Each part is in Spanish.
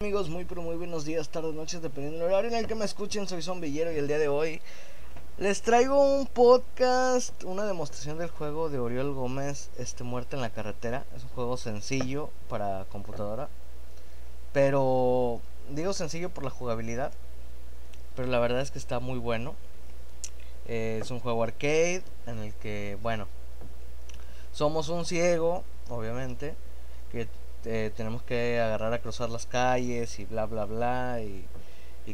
amigos, muy pero muy buenos días, tardes, noches, dependiendo del horario en el que me escuchen, soy Zombillero y el día de hoy les traigo un podcast, una demostración del juego de Oriol Gómez, este Muerte en la Carretera. Es un juego sencillo para computadora, pero digo sencillo por la jugabilidad, pero la verdad es que está muy bueno. Eh, es un juego arcade en el que, bueno, somos un ciego, obviamente, que eh, tenemos que agarrar a cruzar las calles y bla bla bla y,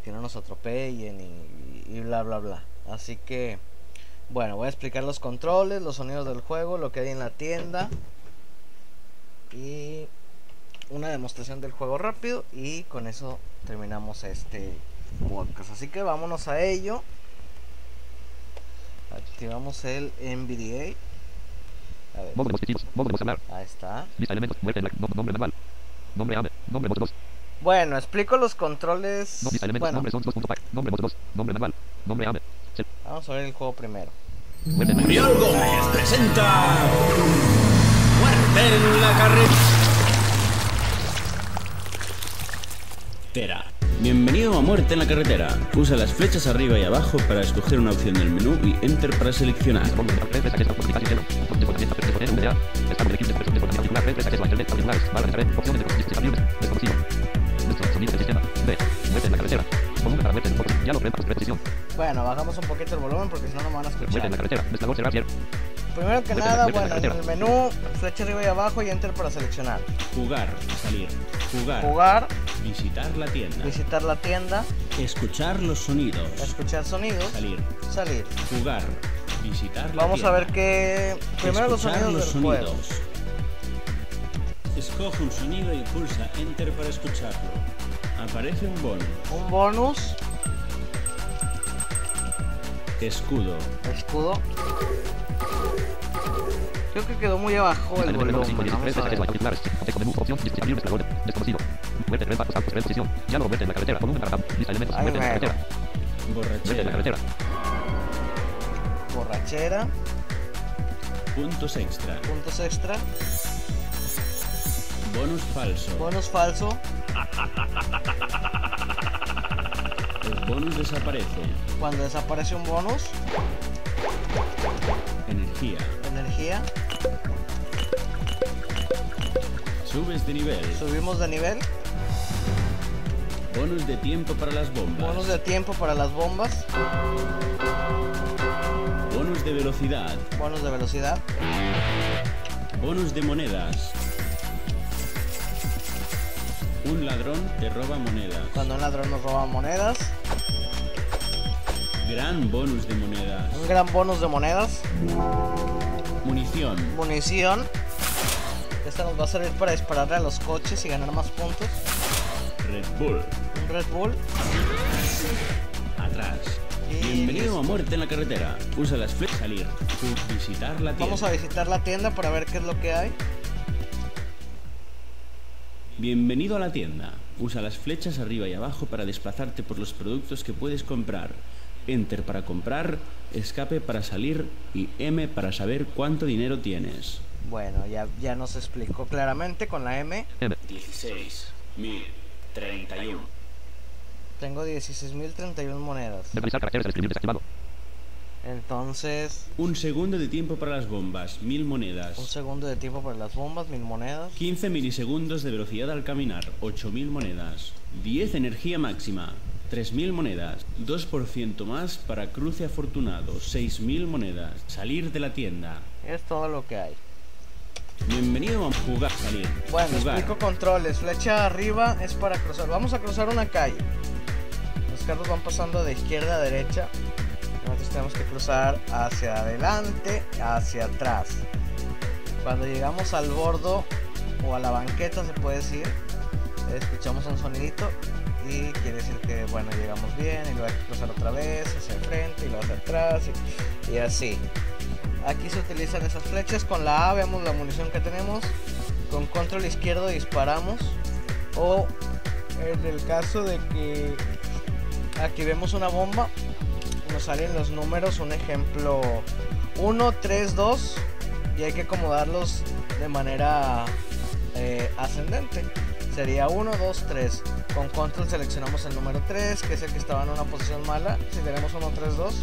que no nos atropellen y, bla bla bla. Así que, bueno, voy a explicar los controles, los sonidos del juego, lo que hay en la tienda y una demostración del juego rápido y con eso terminamos este podcast. Así que vámonos a ello. Activamos el NVDA. A ver. Dispositivos. Mostrar. Ahí está. Lista de elementos. Muerte en la. no- nombre manual. Nombre AME. Nombre modo 2. Bueno, explico los controles. No, lista de elementos. Bueno, Nombre son 2.pack. Nombre modo 2. Nombre manual. Nombre AME. Se- vamos a ver el juego primero. Muerte en la. Oriol Gómez presenta Muerte en la carretera. Bienvenido a Muerte en la carretera. Usa las flechas arriba y abajo para escoger una opción del menú y Enter para seleccionar. Nombre manual. Red, red, red, comunicación, cero. Opción de potencia, red, red, VDA. Estado de equipo, de de particular, red, red, acceso a internet, auriculares, barra de red, opciones de dispositivos libres, desconocido. Nuestro sonido del sistema. B. Muerte en la carretera. Volumen para muerte en fotos. Ya lo repas, precisión. Bueno, bajamos un poquito el volumen porque si no no me van a Muerte en la escuchar. carretera. Destacador cerrar, cierre. Primero que nada, bueno, en el menú, flecha arriba y abajo y enter para seleccionar. Jugar, salir, jugar, Jugar, visitar la tienda, visitar la tienda, escuchar los sonidos, escuchar sonidos, salir, salir. jugar, visitar la Vamos a ver qué. Primero los Escuchar sonidos los del juego. sonidos. Escoge un sonido y pulsa Enter para escucharlo. Aparece un bono. Un bonus, Escudo. escudo. Creo que quedó muy abajo el volumen. Vamos 16, a acceso a ver. auriculares. Contexto menú, opción, dispositivo libre, explorador, desconocido. Muerte, red, bajos, altos, precisión. Ya lo muerte en la carretera. Volumen para RAM. Lista de elementos. Ahí Muerte en la mero. carretera. Muerte en la Borrachera. carretera. Borrachera, Puntos extra. puntos extra, Bonus falso. bonus falso, El bonus desaparece. cuando desaparece un bonus, Energía. energía, Subes de nivel. subimos de nivel, Bonus de tiempo para las bombas. bonus de tiempo para las bombas, Bonus de velocidad. bonus de velocidad, Bonus de monedas. Un ladrón te roba monedas. cuando un ladrón nos roba monedas, Gran bonus de monedas. un gran bonus de monedas, Munición. munición. Esta nos va a servir para dispararle a los coches y ganar más puntos. Red Bull. Un Red Bull. Atrás. Bienvenido a Muerte en la carretera. Usa las flechas. Salir. Visitar la tienda. Vamos a visitar la tienda para ver qué es lo que hay. Bienvenido a la tienda. Usa las flechas arriba y abajo para desplazarte por los productos que puedes comprar. Enter para comprar, escape para salir y M para saber cuánto dinero tienes. Bueno, ya, ya nos explicó claramente con la M. M. 16, 1031. Tengo 16.031 monedas. Verbalizar caracteres del escribir desactivado. Entonces, Un segundo de tiempo para las bombas, 1000 monedas. un segundo de tiempo para las bombas, mil monedas. 15 milisegundos de velocidad al caminar, 8000 monedas. 10 energía máxima, 3000 monedas. 2% más para cruce afortunado, 6000 monedas. Salir de la tienda. Es todo lo que hay. Bienvenido a jugar, salir. Bueno, jugar. explico controles. Flecha arriba es para cruzar. Vamos a cruzar una calle. Carros van pasando de izquierda a derecha. Nosotros tenemos que cruzar hacia adelante, hacia atrás. Cuando llegamos al bordo o a la banqueta, se puede decir, escuchamos un sonidito y quiere decir que, bueno, llegamos bien y luego hay que cruzar otra vez hacia el frente y luego hacia atrás y, y así. Aquí se utilizan esas flechas. Con la A vemos la munición que tenemos. Con control izquierdo disparamos. O en el caso de que aquí vemos una bomba, nos salen los números. Un ejemplo 1, 3, 2. Y hay que acomodarlos de manera eh, ascendente. Sería 1, 2, 3. Con control seleccionamos el número 3, que es el que estaba en una posición mala. Si tenemos 1, 3, 2,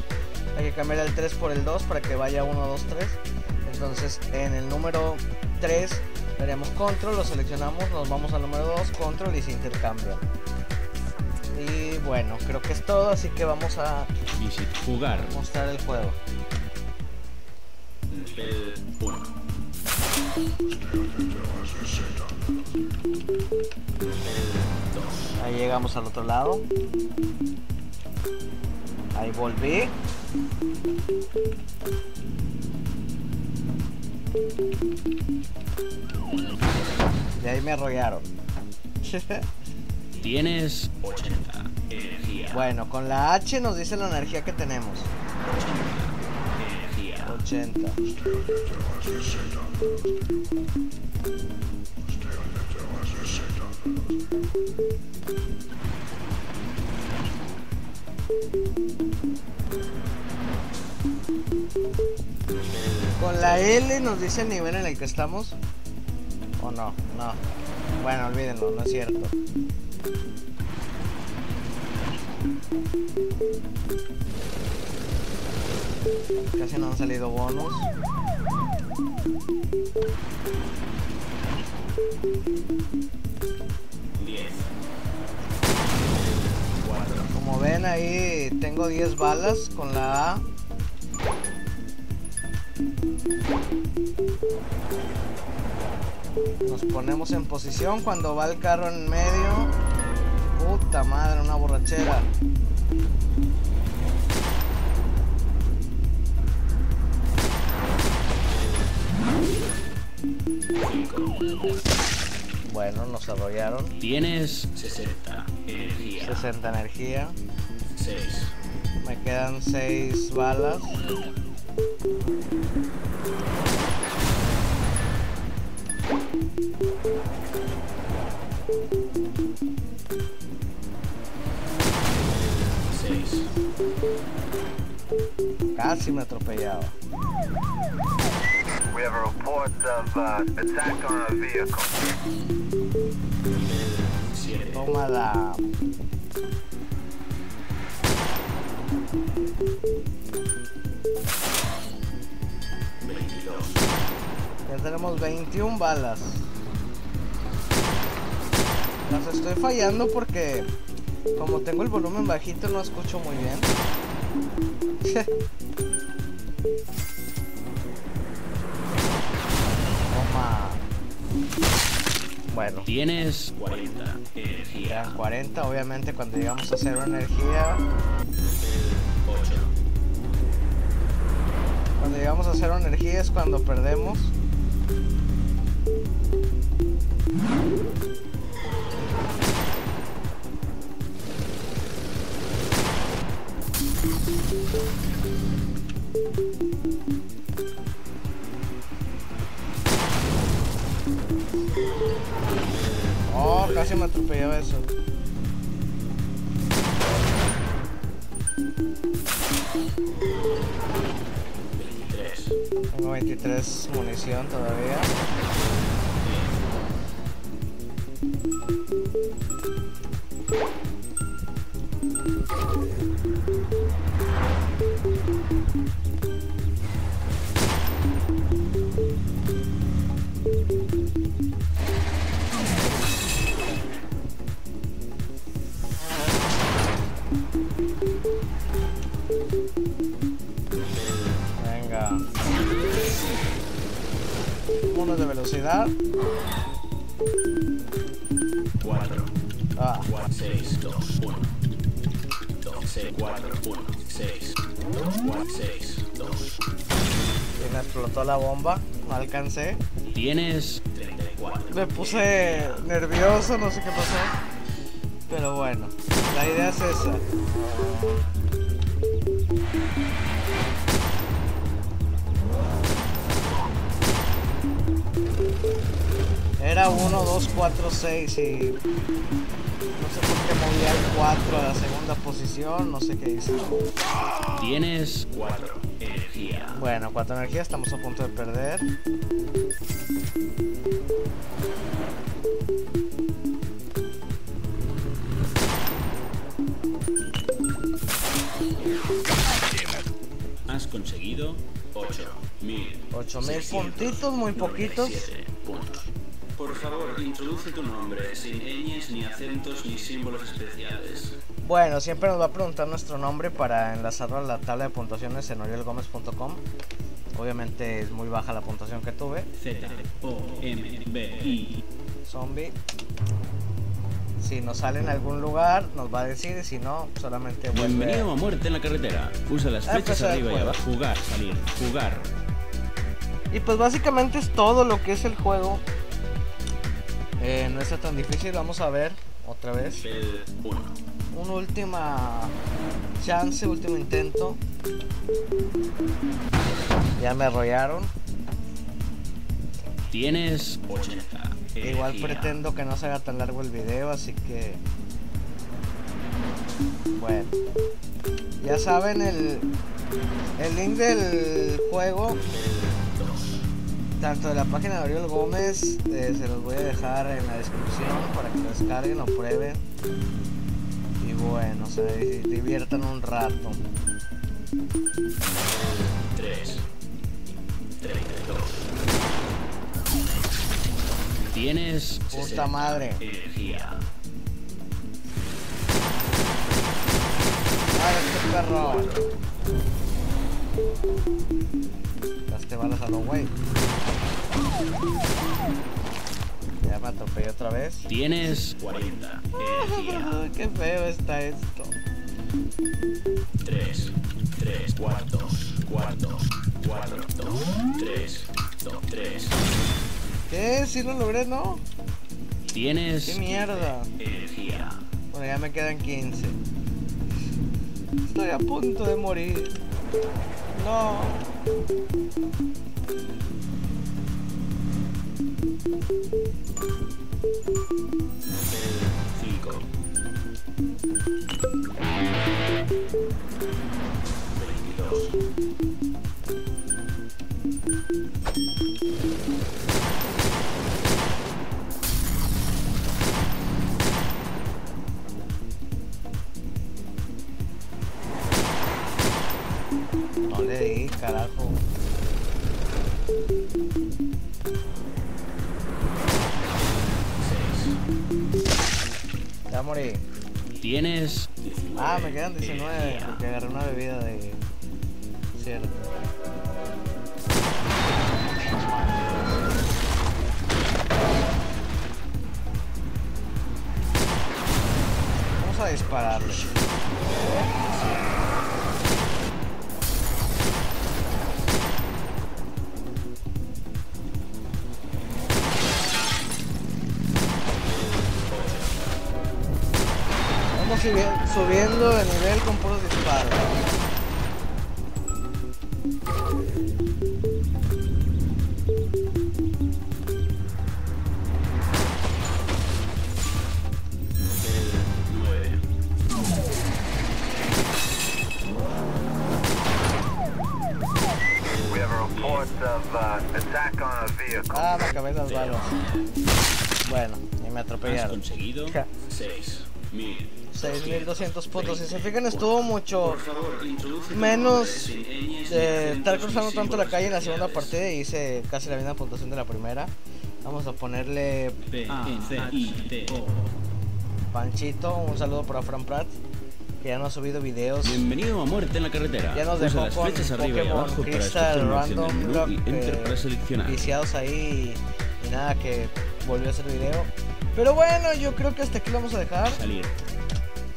hay que cambiar el 3 por el 2 para que vaya 1, 2, 3. Entonces en el número 3 daríamos control, lo seleccionamos, nos vamos al número 2, control y se intercambia. Y bueno, creo que es todo, así que vamos a Visit jugar. mostrar el juego. Nivel 1. Ahí llegamos al otro lado. Ahí volví. Y ahí me arrollaron. Tienes 80 energía. bueno, con la H nos dice la energía que tenemos. Energía. 80. Con la L nos dice el nivel en el que estamos. ¿O no? No. Bueno, olvídenlo, no es cierto. Casi no han salido bonos. Como ven ahí tengo 10 balas con la A. Nos ponemos en posición cuando va el carro en medio. Puta madre, una borrachera. Bueno, nos arrollaron. Tienes 60 energía. 60 energía. 6. Me quedan 6 balas. Casi me atropellaba. We have a report of uh, attack on a vehicle. Tómala. Ya tenemos 21 balas. Las estoy fallando porque como tengo el volumen bajito no escucho muy bien. Toma. Bueno, Tienes 40 energía. quedan 40. Obviamente cuando llegamos a cero energía, 8. cuando llegamos a cero energía es cuando perdemos. Oh, casi me atropellaba eso. Tengo 23 munición todavía. Velocidad. 4. Ah, 6, 2, 1. 2, 6, 4, 1, 6. 4, 6, 2. y me explotó la bomba. No alcancé. Tienes 34. Me puse nervioso, no sé qué pasó. Pero bueno, la idea es esa. era 1, 2, 4, 6 y no sé por qué movía el 4 a la segunda posición, no sé qué hice. Tienes 4 energía. Bueno, 4 energía, estamos a punto de perder. Has conseguido 8000. 8000 puntitos, muy poquitos. Puntos. Por favor, introduce tu nombre sin ñes, ni acentos, ni símbolos especiales. Bueno, siempre nos va a preguntar nuestro nombre para enlazarlo a la tabla de puntuaciones en oriolgomez.com. Obviamente es muy baja la puntuación que tuve. Z, O, M, B, I. Zombie. Si nos sale en algún lugar, nos va a decir. y Si no, solamente vuelve. Bienvenido a Muerte en la Carretera. Usa las Ah, flechas empezar el arriba y juego. abajo. Jugar, salir, jugar. Y pues básicamente es todo lo que es el juego. Eh, no está tan difícil. Vamos a ver otra vez. El 1. Una última chance, último intento. Ya me arrollaron. Tienes 80. Igual pretendo que no se haga tan largo el video, así que... Bueno. Ya saben, el, el link del juego, tanto de la página de Oriol Gómez, eh, se los voy a dejar en la descripción para que lo descarguen, lo prueben. Y bueno, se diviertan un rato. 3. 32. Tienes Puta 60 madre. Energía. ¡Ay, este perro! Gaste balas a lo güey. Ya me atropellé otra vez. Tienes 40. Energía. Ay, qué feo está esto. 3. 3. Cuartos. Cuartos. 4. 2. 3. 2. 3. ¿Qué? Si lo logré, no? Tienes ¡Qué mierda! energía. Bueno, ya me quedan 15. Estoy a punto de morir. No. El 5. 22. Carajo. Ya morí. Tienes Ah, me quedan 19 porque agarré una bebida de. Cierto. Vamos a dispararle. Subiendo de nivel con puros disparos. el 9. We have a report of uh, attack on a vehicle. Ah, me acabé las balas. Bueno, y me Has atropellaron. conseguido Ja. 6000. 6200 puntos. Si se fijan, estuvo mucho menos acentos, estar cruzando tanto la calle en la segunda partida y hice casi la misma puntuación de la primera. Vamos a ponerle P, C, I, T, O. Panchito, un saludo para Fran Pratt, que ya no ha subido videos. Bienvenido a Muerte en la Carretera. Ya nos dejó con arriba y Pokémon abajo Crystal Random Block y eh, seleccionar. viciados ahí y nada que volvió a hacer video. Pero bueno, yo creo que hasta aquí lo vamos a dejar. Salir.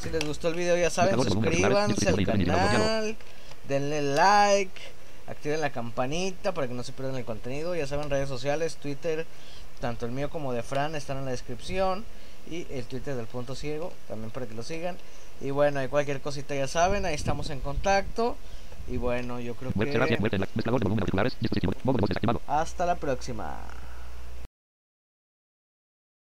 Si les gustó el video ya saben, suscríbanse al de inicio, canal, denle like, activen la campanita para que no se pierdan el contenido. Ya saben, redes sociales, Twitter, tanto el mío como de Fran están en la descripción. Y el Twitter del punto ciego, también para que lo sigan. Y bueno, hay cualquier cosita ya saben, ahí estamos en contacto. Y bueno, yo creo que hasta la próxima.